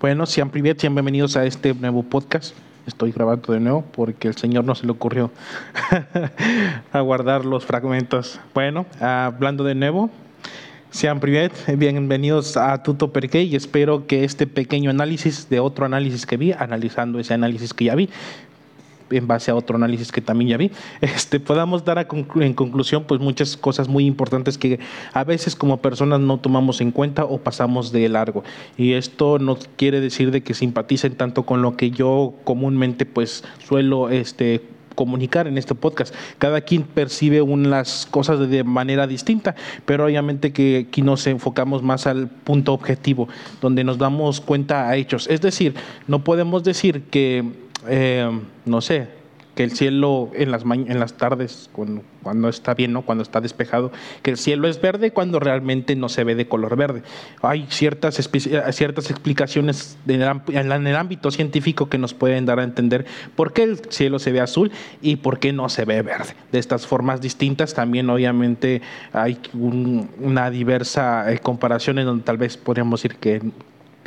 Bueno, sean privet, bienvenidos a este nuevo podcast. Estoy grabando de nuevo porque el Señor no se le ocurrió a guardar los fragmentos. Bueno, hablando de nuevo, sean privet, bienvenidos a Tuto Perque y espero que este pequeño análisis de otro análisis que vi, analizando ese análisis que ya vi, en base a otro análisis que también ya vi, este, podamos dar en conclusión pues muchas cosas muy importantes que a veces como personas no tomamos en cuenta o pasamos de largo. Y esto no quiere decir de que simpaticen tanto con lo que yo comúnmente pues suelo este, comunicar en este podcast. Cada quien percibe unas cosas de manera distinta, pero obviamente que aquí nos enfocamos más al punto objetivo, donde nos damos cuenta a hechos. Es decir, no podemos decir que eh, no sé, que el cielo en las, en las tardes, cuando, cuando, está bien, ¿no? cuando está despejado, que el cielo es verde cuando realmente no se ve de color verde. Hay ciertas, ciertas explicaciones en el ámbito científico que nos pueden dar a entender por qué el cielo se ve azul y por qué no se ve verde. De estas formas distintas también obviamente hay una diversa eh, comparación en donde tal vez podríamos decir que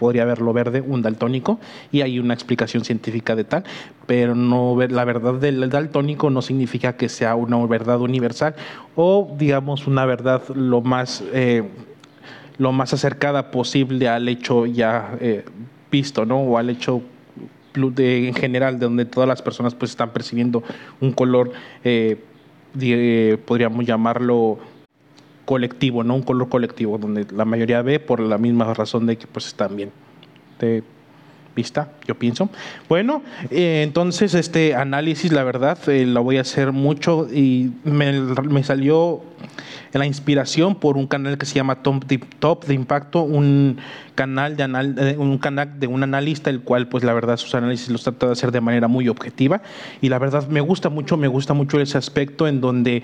podría verlo verde, un daltónico, y hay una explicación científica de tal, pero no la verdad del daltónico no significa que sea una verdad universal o digamos una verdad lo más eh, lo más acercada posible al hecho ya eh, visto, ¿no? O al hecho de, en general, de donde todas las personas pues están percibiendo un color, eh, podríamos llamarlo colectivo, no un color colectivo, donde la mayoría ve por la misma razón de que pues están bien vista, yo pienso. Bueno, eh, entonces este análisis, la verdad, eh, lo voy a hacer mucho y me, salió la inspiración por un canal que se llama Top de, Top de Impacto, un canal de anal, eh, un canal de un analista, el cual pues la verdad sus análisis los trata de hacer de manera muy objetiva y la verdad me gusta mucho, me gusta mucho ese aspecto en donde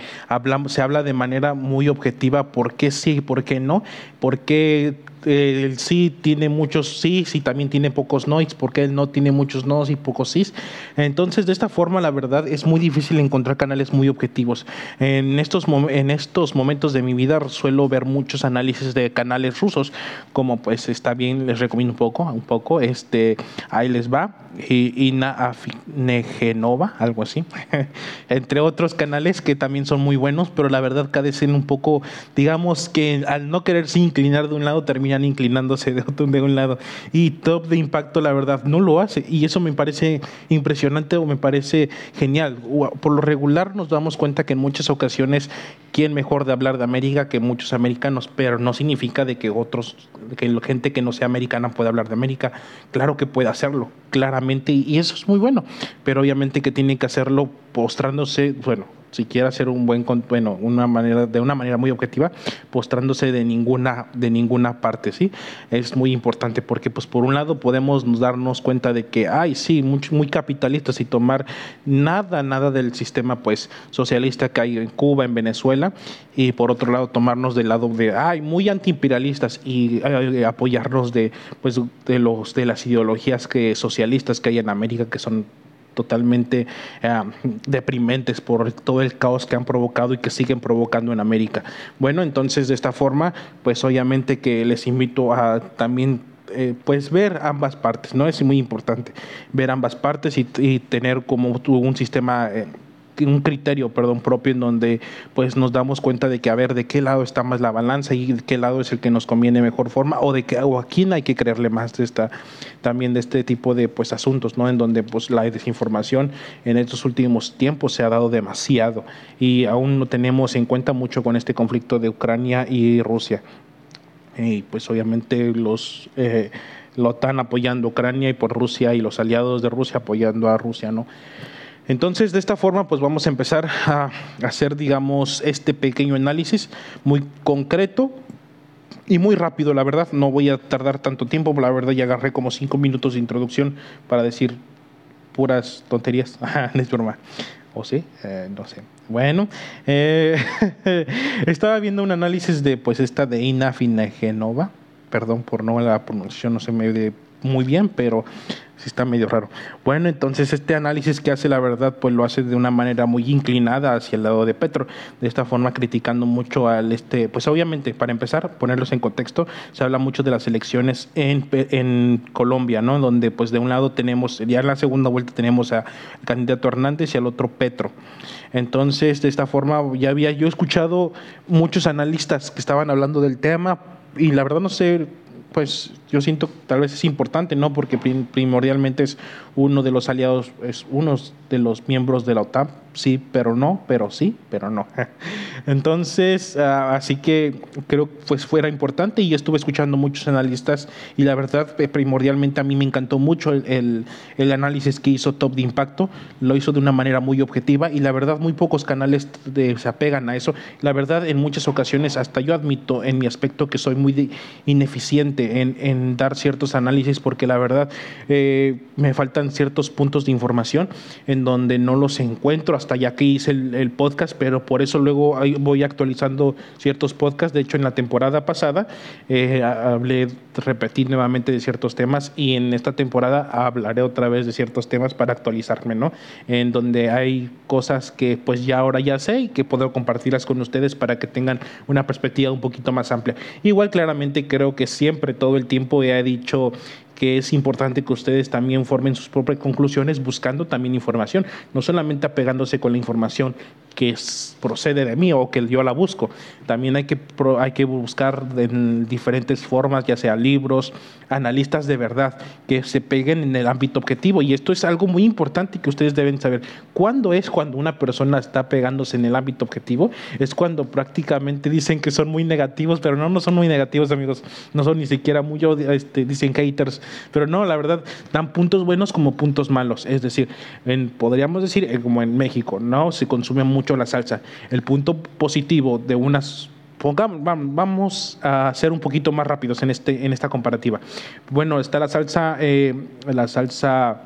se habla de manera muy objetiva por qué sí y por qué no, por qué el sí tiene muchos sí y también tiene pocos no's, porque él no tiene muchos no's y pocos sí. Entonces, de esta forma, la verdad, es muy difícil encontrar canales muy objetivos. En estos, en estos momentos de mi vida suelo ver muchos análisis de canales rusos, como pues está bien, les recomiendo un poco, un poco, este, ahí les va, y Ina Afinegenova, algo así, entre otros canales que también son muy buenos, pero la verdad cadecen un poco, digamos que al no quererse inclinar de un lado, terminan inclinándose de, otro, de un lado. Y Top de Impacto, la verdad, no lo hace. Y eso me parece impresionante o me parece genial. Por lo regular nos damos cuenta que en muchas ocasiones, ¿quién mejor de hablar de América que muchos americanos? Pero no significa de que otros, que la gente que no sea americana pueda hablar de América. Claro que puede hacerlo, claramente, y eso es muy bueno. Pero obviamente que tiene que hacerlo postrándose, bueno, si quiere hacer un buen bueno, una manera de una manera muy objetiva, postrándose de ninguna de ninguna parte, ¿sí? Es muy importante porque pues por un lado podemos darnos cuenta de que ay, sí, muy, capitalistas y tomar nada nada del sistema pues socialista que hay en Cuba, en Venezuela y por otro lado tomarnos del lado de ay, muy antiimperialistas y apoyarnos de pues de los de las ideologías que socialistas que hay en América que son totalmente eh, deprimentes por todo el caos que han provocado y que siguen provocando en América. Bueno, entonces de esta forma, pues obviamente que les invito a también eh, pues ver ambas partes, ¿no? Es muy importante ver ambas partes y, tener como un sistema eh, un criterio, perdón, propio en donde pues nos damos cuenta de que a ver de qué lado está más la balanza y de qué lado es el que nos conviene mejor forma o de que o a quién hay que creerle más de esta también de este tipo de pues asuntos, ¿no? En donde pues la desinformación en estos últimos tiempos se ha dado demasiado y aún no tenemos en cuenta mucho con este conflicto de Ucrania y Rusia. Y pues obviamente los eh, la apoyando Ucrania y por Rusia y los aliados de Rusia apoyando a Rusia, ¿no? Entonces, de esta forma, pues vamos a empezar a hacer, digamos, este pequeño análisis muy concreto y muy rápido, la verdad. No voy a tardar tanto tiempo, la verdad ya agarré como cinco minutos de introducción para decir puras tonterías. no es. ¿O sí? Eh, no sé. Bueno, eh, estaba viendo un análisis de, pues, esta de Ina Genova perdón por no la pronunciación, no se me ve muy bien, pero sí está medio raro. Bueno, entonces este análisis que hace la verdad, pues lo hace de una manera muy inclinada hacia el lado de Petro, de esta forma criticando mucho al este, pues obviamente, para empezar, ponerlos en contexto, se habla mucho de las elecciones en, en Colombia, ¿no? Donde pues de un lado tenemos, ya en la segunda vuelta tenemos al candidato Hernández y al otro Petro. Entonces, de esta forma, ya había yo escuchado muchos analistas que estaban hablando del tema y la verdad no sé pues yo siento tal vez es importante, ¿no? Porque primordialmente es uno de los aliados, es uno de los miembros de la OTAN, sí, pero no, pero sí, pero no. Entonces, ah, así que creo que pues fuera importante y estuve escuchando muchos analistas y la verdad, eh, primordialmente a mí me encantó mucho el, el, análisis que hizo Top de Impacto, lo hizo de una manera muy objetiva y la verdad muy pocos canales se apegan a eso. La verdad, en muchas ocasiones, hasta yo admito en mi aspecto que soy muy ineficiente en, en, dar ciertos análisis porque la verdad eh, me faltan ciertos puntos de información en donde no los encuentro hasta ya que hice el, podcast, pero por eso luego voy actualizando ciertos podcasts. De hecho, en la temporada pasada eh, hablé, repetí nuevamente de ciertos temas y en esta temporada hablaré otra vez de ciertos temas para actualizarme, ¿no? En donde hay cosas que pues ya ahora ya sé y que puedo compartirlas con ustedes para que tengan una perspectiva un poquito más amplia. Igual claramente creo que siempre todo el tiempo he dicho que es importante que ustedes también formen sus propias conclusiones buscando también información, no solamente apegándose con la información que procede de mí o que yo la busco. También hay que, hay que buscar en diferentes formas, ya sea libros, analistas de verdad, que se peguen en el ámbito objetivo. Y esto es algo muy importante que ustedes deben saber. ¿Cuándo es cuando una persona está pegándose en el ámbito objetivo? Es cuando prácticamente dicen que son muy negativos, pero no, no son muy negativos, amigos. No son ni siquiera muy, este, dicen haters, pero no, la verdad, dan puntos buenos como puntos malos. Es decir, podríamos decir, eh, como en México, ¿no? Se consume mucho la salsa. El punto positivo de unas vamos a ser un poquito más rápidos en, este, en esta comparativa. Bueno, está la salsa, eh, la salsa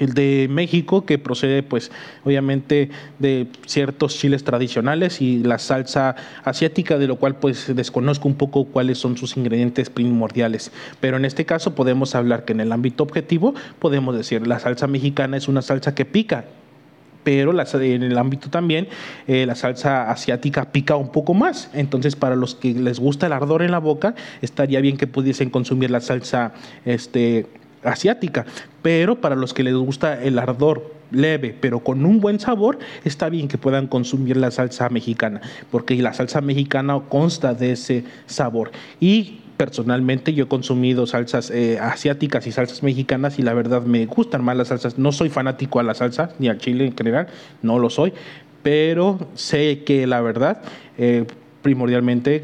el de México, que procede pues obviamente de ciertos chiles tradicionales y la salsa asiática, de lo cual pues desconozco un poco cuáles son sus ingredientes primordiales. Pero en este caso podemos hablar que en el ámbito objetivo podemos decir la salsa mexicana es una salsa que pica pero en el ámbito también eh, la salsa asiática pica un poco más. Entonces, para los que les gusta el ardor en la boca, estaría bien que pudiesen consumir la salsa este, asiática, pero para los que les gusta el ardor leve, pero con un buen sabor, está bien que puedan consumir la salsa mexicana, porque la salsa mexicana consta de ese sabor. Y personalmente yo he consumido salsas eh, asiáticas y salsas mexicanas y la verdad me gustan más las salsas. No soy fanático a la salsa ni al chile en general, no lo soy, pero sé que la verdad eh, primordialmente,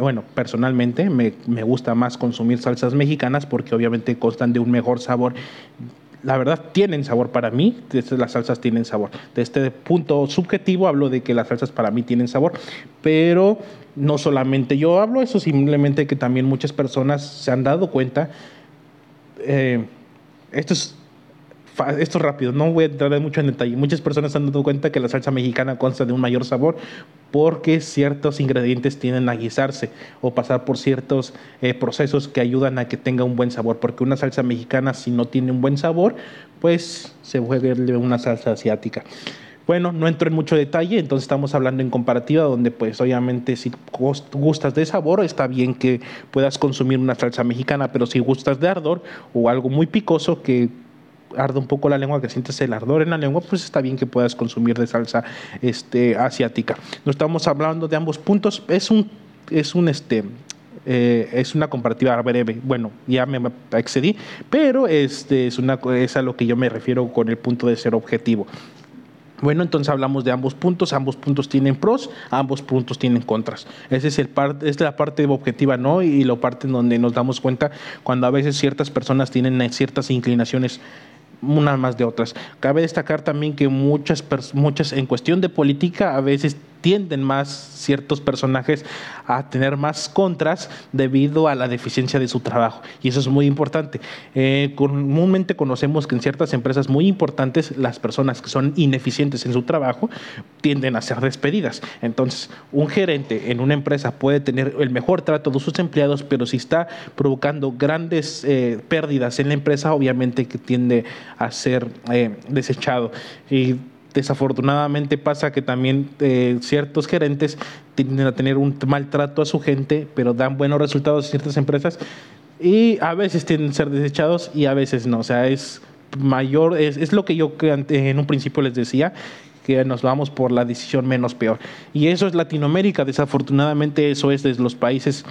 bueno, personalmente me, me, gusta más consumir salsas mexicanas porque obviamente constan de un mejor sabor. La verdad, tienen sabor para mí, las salsas tienen sabor. De este punto subjetivo hablo de que las salsas para mí tienen sabor, pero no solamente yo hablo eso, simplemente que también muchas personas se han dado cuenta. Eh, esto es esto rápido, no voy a entrar mucho en detalle. Muchas personas se han dado cuenta que la salsa mexicana consta de un mayor sabor porque ciertos ingredientes tienden a guisarse o pasar por ciertos eh, procesos que ayudan a que tenga un buen sabor. Porque una salsa mexicana, si no tiene un buen sabor, pues se vuelve una salsa asiática. Bueno, no entro en mucho detalle, entonces estamos hablando en comparativa, donde pues obviamente si gustas de sabor, está bien que puedas consumir una salsa mexicana, pero si gustas de ardor o algo muy picoso que arde un poco la lengua, que sientes el ardor en la lengua, pues está bien que puedas consumir de salsa este, asiática. No estamos hablando de ambos puntos, es un, es un este, eh, es una comparativa breve. Bueno, ya me excedí, pero este es, una, es a lo que yo me refiero con el punto de ser objetivo. Bueno, entonces hablamos de ambos puntos, ambos puntos tienen pros, ambos puntos tienen contras. Esa es, el es la parte objetiva, ¿no? Y la parte en donde nos damos cuenta cuando a veces ciertas personas tienen ciertas inclinaciones unas más de otras. Cabe destacar también que muchas, muchas en cuestión de política a veces tienden más ciertos personajes a tener más contras debido a la deficiencia de su trabajo. Y eso es muy importante. Eh, comúnmente conocemos que en ciertas empresas muy importantes las personas que son ineficientes en su trabajo tienden a ser despedidas. Entonces, un gerente en una empresa puede tener el mejor trato de sus empleados, pero si está provocando grandes eh, pérdidas en la empresa, obviamente que tiende a ser eh, desechado. Y desafortunadamente pasa que también eh, ciertos gerentes tienden a tener un maltrato a su gente, pero dan buenos resultados en ciertas empresas y a veces tienden a ser desechados y a veces no. O sea, es mayor, es, es lo que yo en un principio les decía, que nos vamos por la decisión menos peor. Y eso es Latinoamérica, desafortunadamente eso es de los países,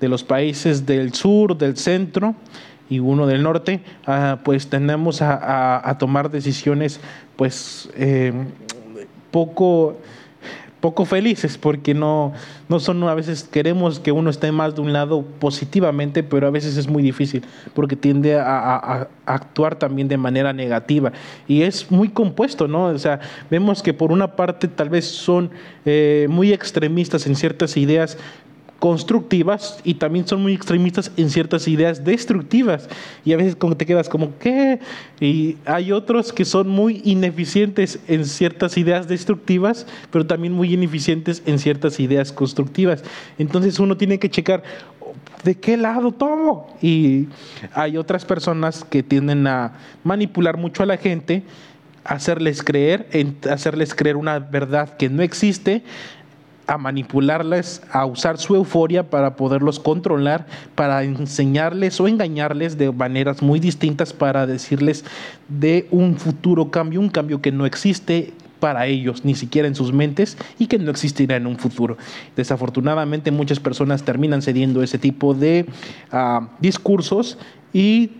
de los países del sur, del centro y uno del norte, ah, pues tendemos a, tomar decisiones pues eh, poco poco felices porque no, no son a veces queremos que uno esté más de un lado positivamente, pero a veces es muy difícil porque tiende a, actuar también de manera negativa y es muy compuesto, ¿no? O sea, vemos que por una parte tal vez son eh, muy extremistas en ciertas ideas, constructivas y también son muy extremistas en ciertas ideas destructivas. Y a veces como te quedas como, ¿qué? Y hay otros que son muy ineficientes en ciertas ideas destructivas, pero también muy ineficientes en ciertas ideas constructivas. Entonces uno tiene que checar, ¿de qué lado tomo? Y hay otras personas que tienden a manipular mucho a la gente hacerles creer, hacerles creer una verdad que no existe a manipularles, a usar su euforia para poderlos controlar, para enseñarles o engañarles de maneras muy distintas para decirles de un futuro cambio, un cambio que no existe para ellos, ni siquiera en sus mentes y que no existirá en un futuro. Desafortunadamente muchas personas terminan cediendo ese tipo de ah, discursos y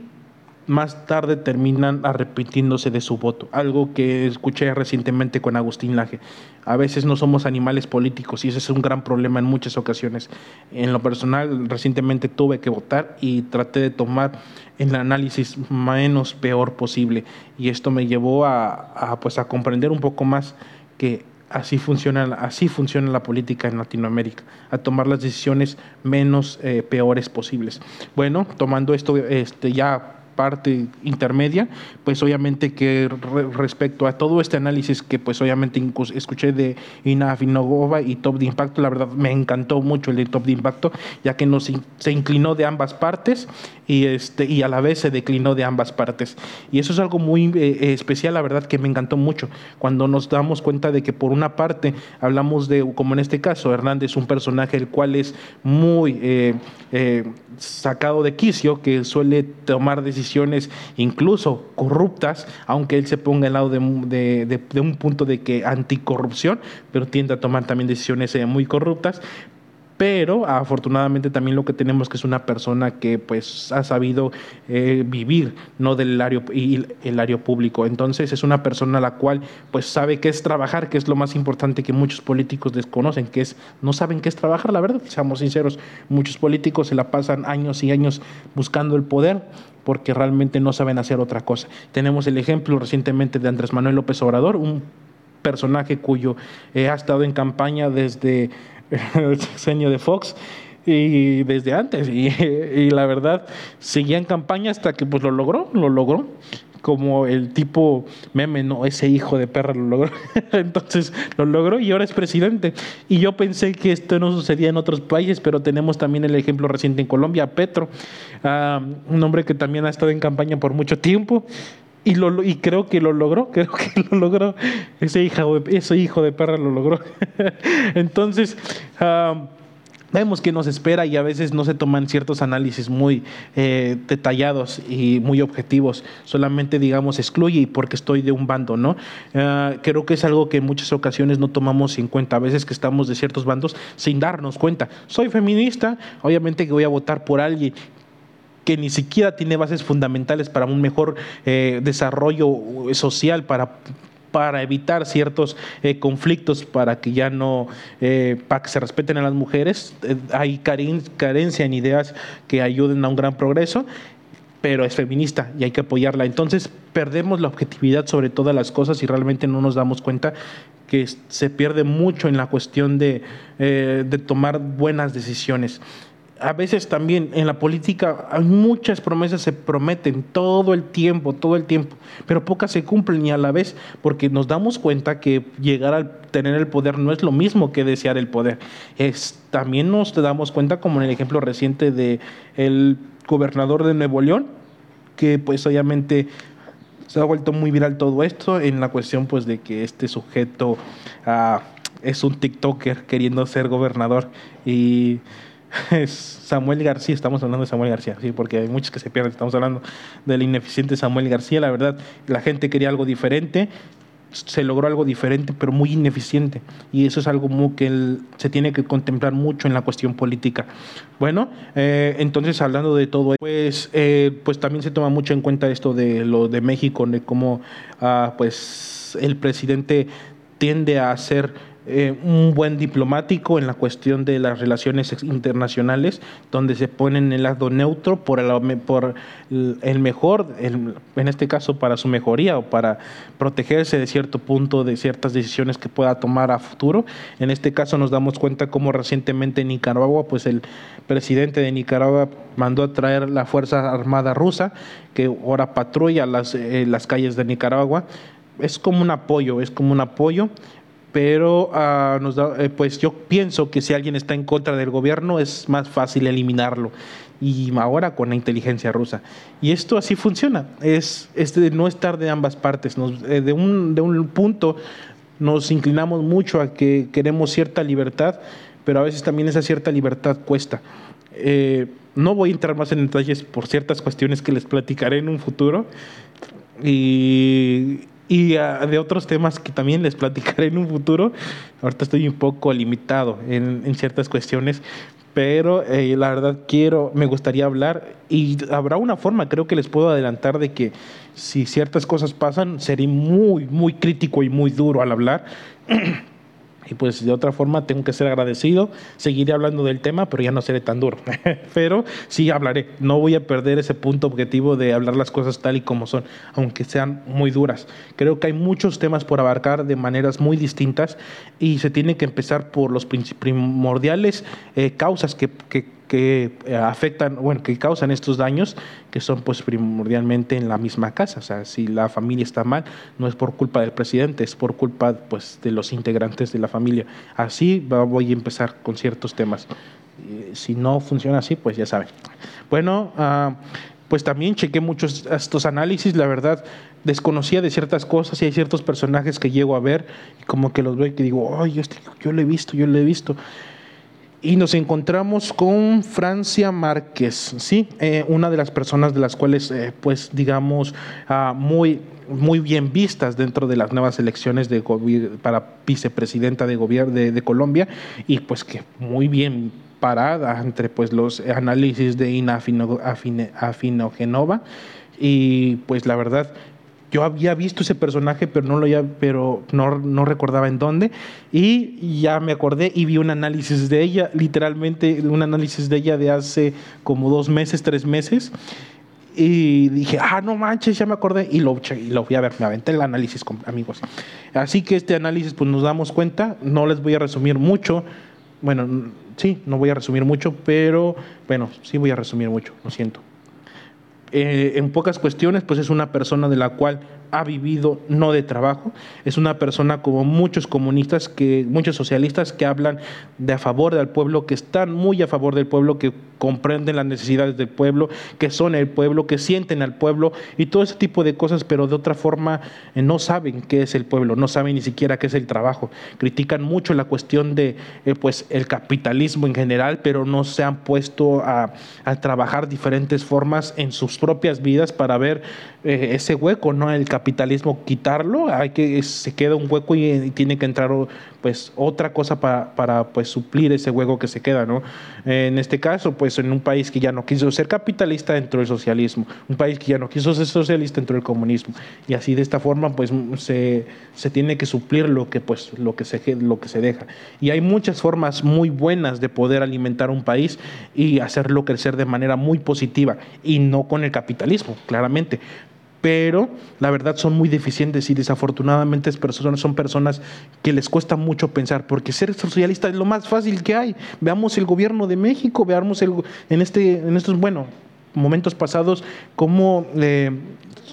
más tarde terminan arrepintiéndose de su voto. Algo que escuché recientemente con Agustín Laje. A veces no somos animales políticos y ese es un gran problema en muchas ocasiones. En lo personal, recientemente tuve que votar y traté de tomar el análisis menos peor posible. Y esto me llevó a, pues, a comprender un poco más que así funciona, así funciona la política en Latinoamérica, a tomar las decisiones menos eh, peores posibles. Bueno, tomando esto este, ya parte intermedia, pues obviamente que respecto a todo este análisis que pues obviamente escuché de Ina Finogova y Top de Impacto, la verdad me encantó mucho el de Top de Impacto, ya que nos, se inclinó de ambas partes y, este, y a la vez se declinó de ambas partes. Y eso es algo muy eh, especial, la verdad que me encantó mucho, cuando nos damos cuenta de que por una parte hablamos de, como en este caso, Hernández, un personaje el cual es muy eh, eh, sacado de quicio, que suele tomar decisiones incluso corruptas, aunque él se ponga al lado de, de un punto de que anticorrupción, pero tiende a tomar también decisiones muy corruptas, pero afortunadamente también lo que tenemos que es una persona que pues ha sabido eh, vivir no del área y el área público. Entonces es una persona la cual pues sabe qué es trabajar que es lo más importante que muchos políticos desconocen que es no saben qué es trabajar la verdad seamos sinceros. Muchos políticos se la pasan años y años buscando el poder porque realmente no saben hacer otra cosa. Tenemos el ejemplo recientemente de Andrés Manuel López Obrador un personaje cuyo eh, ha estado en campaña desde el sexenio de Fox y desde antes y, la verdad seguía en campaña hasta que pues lo logró, lo logró como el tipo meme, no, ese hijo de perra lo logró. Entonces lo logró y ahora es presidente. Y yo pensé que esto no sucedía en otros países, pero tenemos también el ejemplo reciente en Colombia, Petro, ah, un hombre que también ha estado en campaña por mucho tiempo y, lo, y creo que lo logró, creo que lo logró. Ese, hijo de, ese hijo de perra lo logró. Entonces, vemos que nos espera y a veces no se toman ciertos análisis muy eh, detallados y muy objetivos. Solamente, digamos, excluye porque estoy de un bando, ¿no? Ah, creo que es algo que en muchas ocasiones no tomamos en cuenta. A veces que estamos de ciertos bandos sin darnos cuenta. Soy feminista, obviamente que voy a votar por alguien que ni siquiera tiene bases fundamentales para un mejor eh, desarrollo social, para para evitar ciertos eh, conflictos, para que ya no, eh, para que se respeten a las mujeres. hay carencia en ideas que ayuden a un gran progreso, pero es feminista y hay que apoyarla. Entonces perdemos la objetividad sobre todas las cosas y realmente no nos damos cuenta que se pierde mucho en la cuestión de, de tomar buenas decisiones a veces también en la política hay muchas promesas se prometen todo el tiempo, todo el tiempo, pero pocas se cumplen y a la vez porque nos damos cuenta que llegar a tener el poder no es lo mismo que desear el poder. Es también nos damos cuenta como en el ejemplo reciente de el gobernador de Nuevo León, que pues obviamente se ha vuelto muy viral todo esto en la cuestión pues de que este sujeto ah, es un TikToker queriendo ser gobernador y es Samuel García, estamos hablando de Samuel García, sí, porque hay muchos que se pierden, estamos hablando del ineficiente Samuel García, la verdad, la gente quería algo diferente, se logró algo diferente, pero muy ineficiente. Y eso es algo muy que se tiene que contemplar mucho en la cuestión política. Bueno, eh, entonces hablando de todo, pues, eh, pues también se toma mucho en cuenta esto de lo de México, de cómo ah, pues el presidente tiende a hacer eh, un buen diplomático en la cuestión de las relaciones internacionales, donde se pone en el lado neutro por el, por el mejor, en este caso para su mejoría o para protegerse de cierto punto de ciertas decisiones que pueda tomar a futuro. En este caso nos damos cuenta cómo recientemente en Nicaragua, pues el presidente de Nicaragua mandó a traer la Fuerza Armada rusa, que ahora patrulla las, eh, las calles de Nicaragua. Es como un apoyo, es como un apoyo pero ah, eh, pues yo pienso que si alguien está en contra del gobierno es más fácil eliminarlo y ahora con la inteligencia rusa. Y esto así funciona, es, de no estar de ambas partes, eh, de, un, de un punto nos inclinamos mucho a que queremos cierta libertad, pero a veces también esa cierta libertad cuesta. Eh, no voy a entrar más en detalles por ciertas cuestiones que les platicaré en un futuro. Y, y ah, de otros temas que también les platicaré en un futuro. Ahorita estoy un poco limitado en, ciertas cuestiones, pero eh, la verdad quiero, me gustaría hablar y habrá una forma, creo que les puedo adelantar de que si ciertas cosas pasan, seré muy, muy crítico y muy duro al hablar. Y pues de otra forma tengo que ser agradecido, seguiré hablando del tema, pero ya no seré tan duro. pero sí hablaré, no voy a perder ese punto objetivo de hablar las cosas tal y como son, aunque sean muy duras. Creo que hay muchos temas por abarcar de maneras muy distintas y se tiene que empezar por los primordiales eh, causas que, que que eh, afectan, bueno, que causan estos daños, que son pues primordialmente en la misma casa. O sea, si la familia está mal, no es por culpa del presidente, es por culpa pues de los integrantes de la familia. Así voy a empezar con ciertos temas. Si no funciona así, pues ya saben. Bueno, ah, pues también chequé muchos estos análisis, la verdad desconocía de ciertas cosas y hay ciertos personajes que llego a ver y como que los veo y digo, ay, este, yo lo he visto, yo lo he visto y nos encontramos con Francia Márquez, ¿sí? Eh, una de las personas de las cuales, eh, pues, digamos, ah, muy, muy bien vistas dentro de las nuevas elecciones de para vicepresidenta de, gobierno de, Colombia y pues que muy bien parada entre pues los análisis de Ina Afinogenova y pues la verdad yo había visto ese personaje, pero no lo había, pero no, no, recordaba en dónde. Y ya me acordé y vi un análisis de ella, literalmente un análisis de ella de hace como dos meses, tres meses. Y dije, ah, no manches, ya me acordé. Y lo, y lo fui a ver, me aventé el análisis amigos. Así que este análisis, pues nos damos cuenta, no les voy a resumir mucho. Bueno, sí, no voy a resumir mucho, pero bueno, sí voy a resumir mucho, lo siento. Eh, en pocas cuestiones, pues es una persona de la cual ha vivido no de trabajo, es una persona como muchos comunistas, que, muchos socialistas que hablan de a favor del pueblo, que están muy a favor del pueblo, que comprenden las necesidades del pueblo, que son el pueblo, que sienten al pueblo y todo ese tipo de cosas, pero de otra forma eh, no saben qué es el pueblo, no saben ni siquiera qué es el trabajo. Critican mucho la cuestión de eh, pues el capitalismo en general, pero no se han puesto a, a trabajar diferentes formas en sus propias vidas para ver eh, ese hueco, ¿no? El capitalismo quitarlo, hay que se queda un hueco y, tiene que entrar pues otra cosa para, para, pues suplir ese hueco que se queda, ¿no? En este caso, pues en un país que ya no quiso ser capitalista dentro del socialismo, un país que ya no quiso ser socialista dentro del comunismo y así de esta forma pues se, se tiene que suplir lo que pues lo que se lo que se deja. Y hay muchas formas muy buenas de poder alimentar un país y hacerlo crecer de manera muy positiva y no con el capitalismo, claramente pero la verdad son muy deficientes y desafortunadamente son personas que les cuesta mucho pensar, porque ser socialista es lo más fácil que hay. Veamos el gobierno de México, veamos el, en, este, en estos, bueno, momentos pasados cómo eh,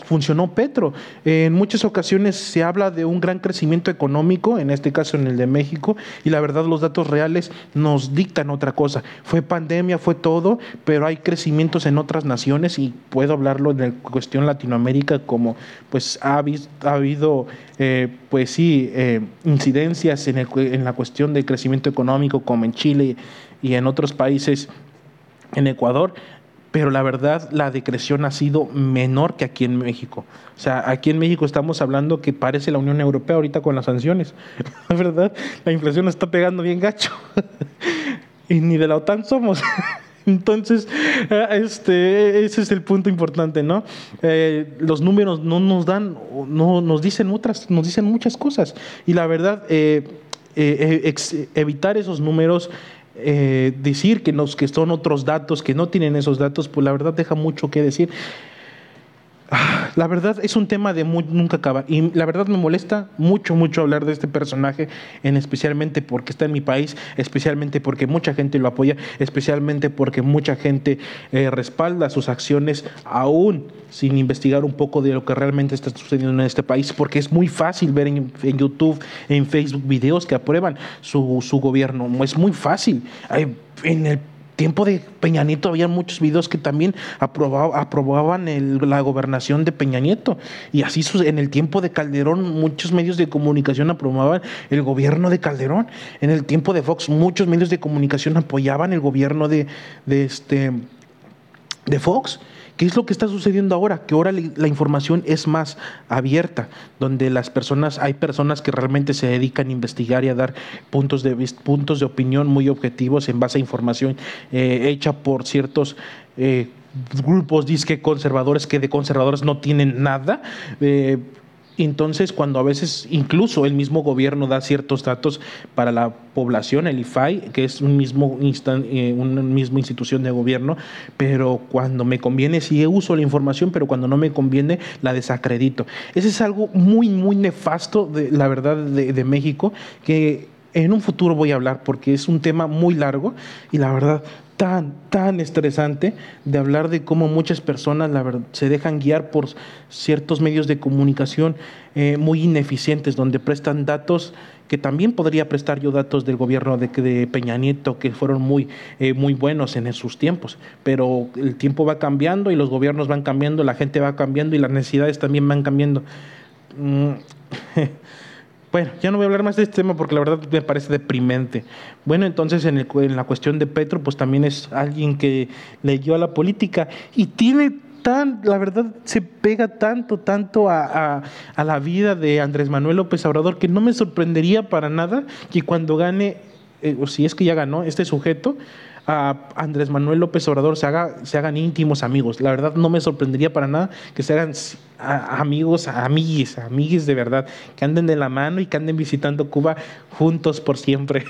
funcionó Petro. en muchas ocasiones se habla de un gran crecimiento económico, en este caso en el de México, y la verdad los datos reales nos dictan otra cosa. Fue pandemia, fue todo, pero hay crecimientos en otras naciones y puedo hablarlo en la cuestión Latinoamérica como pues ha, ha habido eh, pues sí eh, incidencias en, en la cuestión del crecimiento económico como en Chile y en otros países en Ecuador, pero la verdad la decreción ha sido menor que aquí en México. O sea, aquí en México estamos hablando que parece la Unión Europea ahorita con las sanciones. La verdad, la inflación está pegando bien gacho. y ni de la OTAN somos. Entonces, este, ese es el punto importante, ¿no? Eh, los números no nos dan, no nos dicen otras, nos dicen muchas cosas. Y la verdad, eh, eh, evitar esos números eh, decir que, nos, que son otros datos, que no tienen esos datos, pues la verdad deja mucho que decir. Ah, la verdad es un tema de nunca acaba y la verdad me molesta mucho, mucho hablar de este personaje, en especialmente porque está en mi país, especialmente porque mucha gente lo apoya, especialmente porque mucha gente eh, respalda sus acciones aún sin investigar un poco de lo que realmente está sucediendo en este país, porque es muy fácil ver en, YouTube, en Facebook videos que aprueban su, su gobierno, es muy fácil. en el tiempo de Peña Nieto había muchos videos que también aprobaban la gobernación de Peña Nieto. Y así en el tiempo de Calderón muchos medios de comunicación aprobaban el gobierno de Calderón. En el tiempo de Fox muchos medios de comunicación apoyaban el gobierno de, de este, de Fox. ¿Qué es lo que está sucediendo ahora? Que ahora la información es más abierta, donde las personas, hay personas que realmente se dedican a investigar y a dar puntos de, puntos de opinión muy objetivos en base a información eh, hecha por ciertos eh, grupos disque conservadores que de conservadores no tienen nada. Eh, entonces, cuando a veces incluso el mismo gobierno da ciertos datos para la población, el IFAI, que es un mismo eh, una misma institución de gobierno, pero cuando me conviene sí uso la información, pero cuando no me conviene la desacredito. Ese es algo muy, muy nefasto, de, la verdad, de México, que en un futuro voy a hablar porque es un tema muy largo y la verdad tan, tan estresante de hablar de cómo muchas personas la verdad, se dejan guiar por ciertos medios de comunicación eh, muy ineficientes, donde prestan datos que también podría prestar yo datos del gobierno de, Peña Nieto, que fueron muy, eh, muy buenos en sus tiempos, pero el tiempo va cambiando y los gobiernos van cambiando, la gente va cambiando y las necesidades también van cambiando. Mm, Bueno, ya no voy a hablar más de este tema porque la verdad me parece deprimente. Bueno, entonces en, la cuestión de Petro, pues también es alguien que leyó a la política y tiene tan, la verdad, se pega tanto, tanto a, la vida de Andrés Manuel López Obrador que no me sorprendería para nada que cuando gane, eh, o si es que ya ganó, este sujeto, a Andrés Manuel López Obrador se, haga, se hagan íntimos amigos. La verdad no me sorprendería para nada que se hagan amigos, amiguis, amiguis de verdad, que anden de la mano y que anden visitando Cuba juntos por siempre.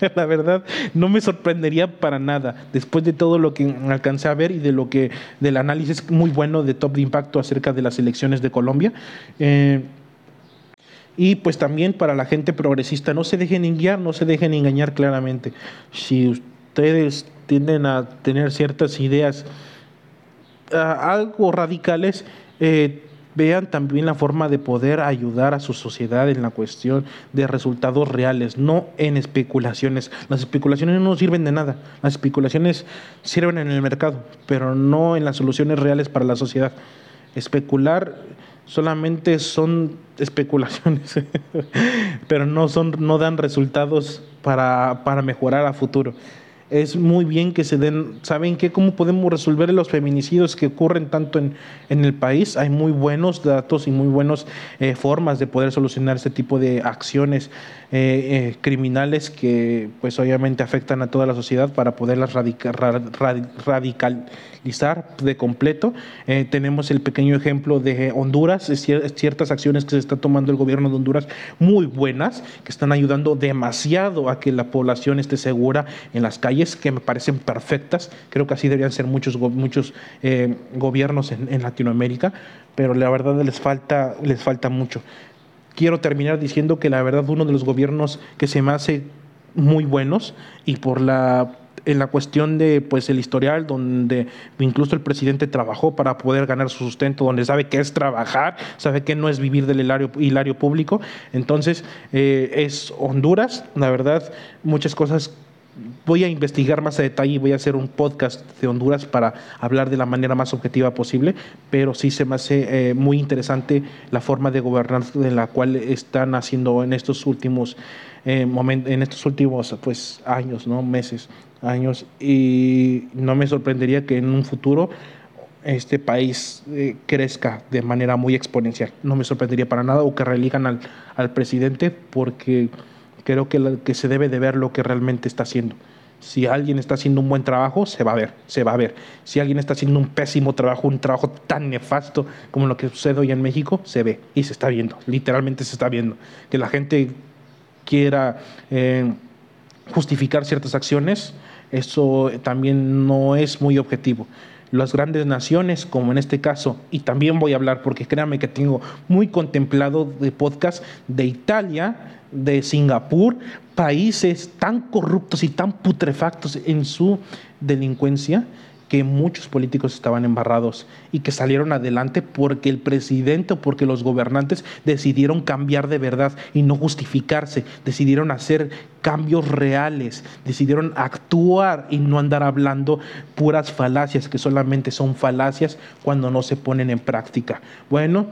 la verdad no me sorprendería para nada después de todo lo que alcancé a ver y de lo que del análisis muy bueno de Top de Impacto acerca de las elecciones de Colombia. Eh, y pues también para la gente progresista, no se dejen guiar, no se dejen engañar claramente. Si ustedes tienden a tener ciertas ideas algo radicales, eh, vean también la forma de poder ayudar a su sociedad en la cuestión de resultados reales, no en especulaciones. Las especulaciones no sirven de nada, las especulaciones sirven en el mercado, pero no en las soluciones reales para la sociedad. Especular solamente son especulaciones, pero no, son, no dan resultados para, para mejorar a futuro es muy bien que se den, ¿saben qué? ¿Cómo podemos resolver los feminicidios que ocurren tanto en, en el país? Hay muy buenos datos y muy buenas eh, formas de poder solucionar este tipo de acciones eh, eh, criminales que pues obviamente afectan a toda la sociedad para poderlas radicalizar de completo. tenemos el pequeño ejemplo de Honduras, ciertas acciones que se está tomando el gobierno de Honduras muy buenas, que están ayudando demasiado a que la población esté segura en las calles detalles que me parecen perfectas. Creo que así deberían ser muchos, muchos eh, gobiernos en, en, Latinoamérica, pero la verdad les falta, les falta mucho. Quiero terminar diciendo que la verdad uno de los gobiernos que se me hace muy buenos y por la en la cuestión de pues el historial donde incluso el presidente trabajó para poder ganar su sustento donde sabe que es trabajar sabe que no es vivir del hilario, hilario público entonces eh, es Honduras la verdad muchas cosas voy a investigar más a detalle y voy a hacer un podcast de Honduras para hablar de la manera más objetiva posible, pero sí se me hace eh, muy interesante la forma de gobernar de la cual están haciendo en estos últimos eh, momentos, en estos últimos pues años, no meses, años y no me sorprendería que en un futuro este país eh, crezca de manera muy exponencial. No me sorprendería para nada o que religan al, al presidente porque creo que, que se debe de ver lo que realmente está haciendo. Si alguien está haciendo un buen trabajo, se va a ver, se va a ver. Si alguien está haciendo un pésimo trabajo, un trabajo tan nefasto como lo que sucede hoy en México, se ve y se está viendo, literalmente se está viendo. Que la gente quiera eh, justificar ciertas acciones, eso también no es muy objetivo las grandes naciones, como en este caso, y también voy a hablar porque créanme que tengo muy contemplado de podcast de Italia, de Singapur, países tan corruptos y tan putrefactos en su delincuencia que muchos políticos estaban embarrados y que salieron adelante porque el presidente o porque los gobernantes decidieron cambiar de verdad y no justificarse, decidieron hacer cambios reales, decidieron actuar y no andar hablando puras falacias que solamente son falacias cuando no se ponen en práctica. Bueno,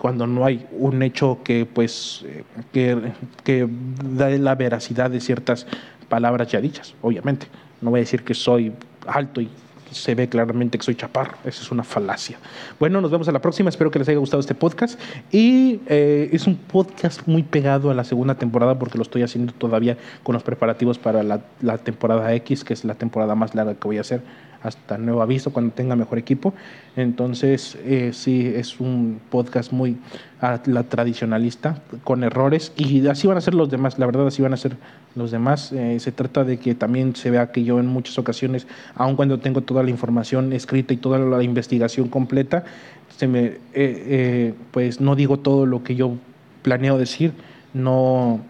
cuando no hay un hecho que pues que, que da la veracidad de ciertas palabras ya dichas, obviamente. No voy a decir que soy alto y se ve claramente que soy chaparro. Esa es una falacia. Bueno, nos vemos a la próxima. Espero que les haya gustado este podcast. Y eh, es un podcast muy pegado a la segunda temporada porque lo estoy haciendo todavía con los preparativos para la temporada X, que es la temporada más larga que voy a hacer hasta nuevo aviso cuando tenga mejor equipo. Entonces, eh, sí, es un podcast muy la tradicionalista, con errores, y así van a ser los demás, la verdad, así van a ser los demás. Eh, se trata de que también se vea que yo en muchas ocasiones, aun cuando tengo toda la información escrita y toda la investigación completa, se me, eh, eh, pues no digo todo lo que yo planeo decir, no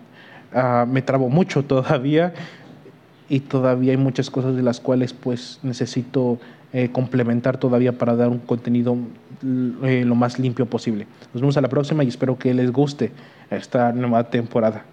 uh, me trabo mucho todavía y todavía hay muchas cosas de las cuales pues necesito eh, complementar todavía para dar un contenido eh, lo más limpio posible. Nos vemos a la próxima y espero que les guste esta nueva temporada.